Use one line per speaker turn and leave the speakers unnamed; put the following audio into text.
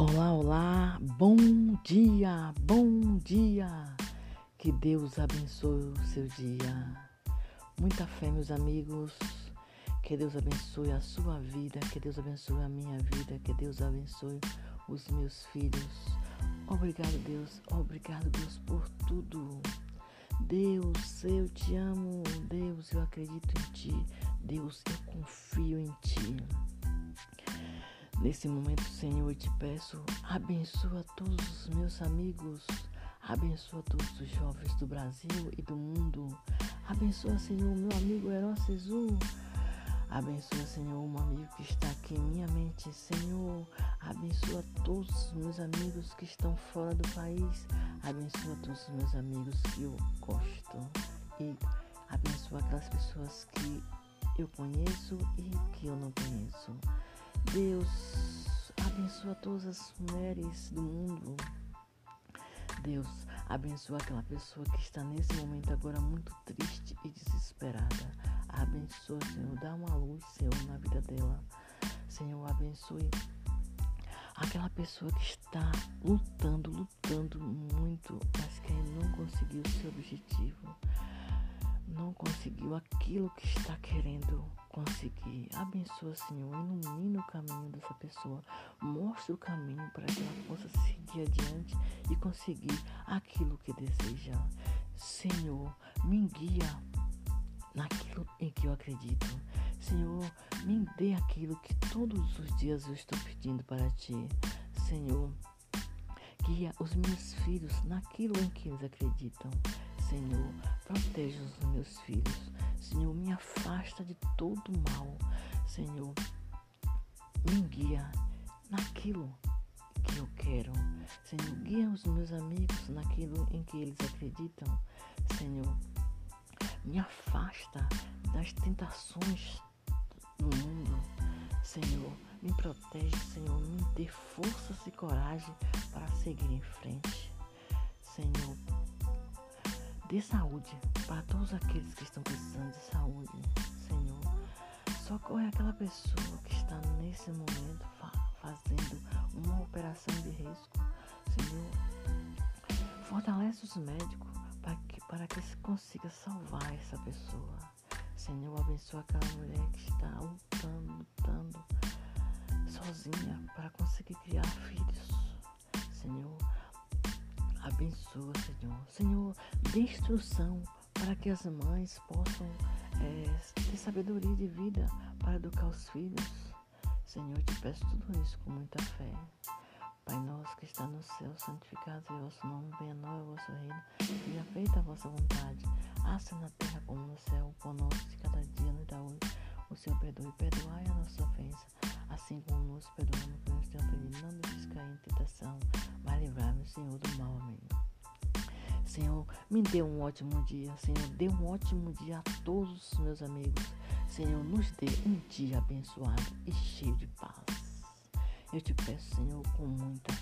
Olá, olá, bom dia, bom dia. Que Deus abençoe o seu dia. Muita fé, meus amigos. Que Deus abençoe a sua vida, que Deus abençoe a minha vida, que Deus abençoe os meus filhos. Obrigado, Deus. Obrigado, Deus, por tudo. Deus, eu te amo. Deus, eu acredito em ti. Deus, eu confio em ti. Nesse momento, Senhor, eu te peço, abençoa todos os meus amigos, abençoa todos os jovens do Brasil e do mundo. Abençoa, Senhor, meu amigo Herói Cezu. Abençoa, Senhor, um amigo que está aqui em minha mente. Senhor, abençoa todos os meus amigos que estão fora do país. Abençoa todos os meus amigos que eu gosto. E abençoa aquelas pessoas que eu conheço e que eu não conheço. Deus abençoa todas as mulheres do mundo. Deus abençoa aquela pessoa que está nesse momento agora muito triste e desesperada. Abençoa, Senhor, dá uma luz, Senhor, na vida dela. Senhor, abençoe aquela pessoa que está lutando, aquilo que está querendo conseguir. Abençoa, Senhor, ilumina o caminho dessa pessoa. Mostra o caminho para que ela possa seguir adiante e conseguir aquilo que deseja. Senhor, me guia naquilo em que eu acredito. Senhor, me dê aquilo que todos os dias eu estou pedindo para ti. Senhor, guia os meus filhos naquilo em que eles acreditam. Senhor, proteja os meus filhos. Senhor, me afasta de todo mal. Senhor, me guia naquilo que eu quero. Senhor, guia os meus amigos naquilo em que eles acreditam. Senhor, me afasta das tentações do mundo. Senhor, me protege, Senhor, me dê forças e coragem para seguir em frente. Senhor, Dê saúde para todos aqueles que estão precisando de saúde, Senhor. Socorre aquela pessoa que está nesse momento fa fazendo uma operação de risco, Senhor. Fortalece os médicos para que, para que se consiga salvar essa pessoa. Senhor, abençoa aquela mulher que está lutando, lutando sozinha para conseguir criar Abençoa, Senhor. Senhor, dê instrução para que as mães possam é, ter sabedoria de vida para educar os filhos. Senhor, te peço tudo isso com muita fé. Pai nosso que está no céu, santificado seja o vosso nome, venha a nós o vosso reino, seja feita a vossa vontade, assim na terra como no céu, o pão nosso de cada dia nos dá hoje. O Senhor perdoe e perdoai a nossa ofensa, assim como nós perdoamos que nos tem ofendido, não nos cair em tentação, mas livrai-nos, Senhor, do mal. Senhor, me dê um ótimo dia. Senhor, dê um ótimo dia a todos os meus amigos. Senhor, nos dê um dia abençoado e cheio de paz. Eu te peço, Senhor, com muita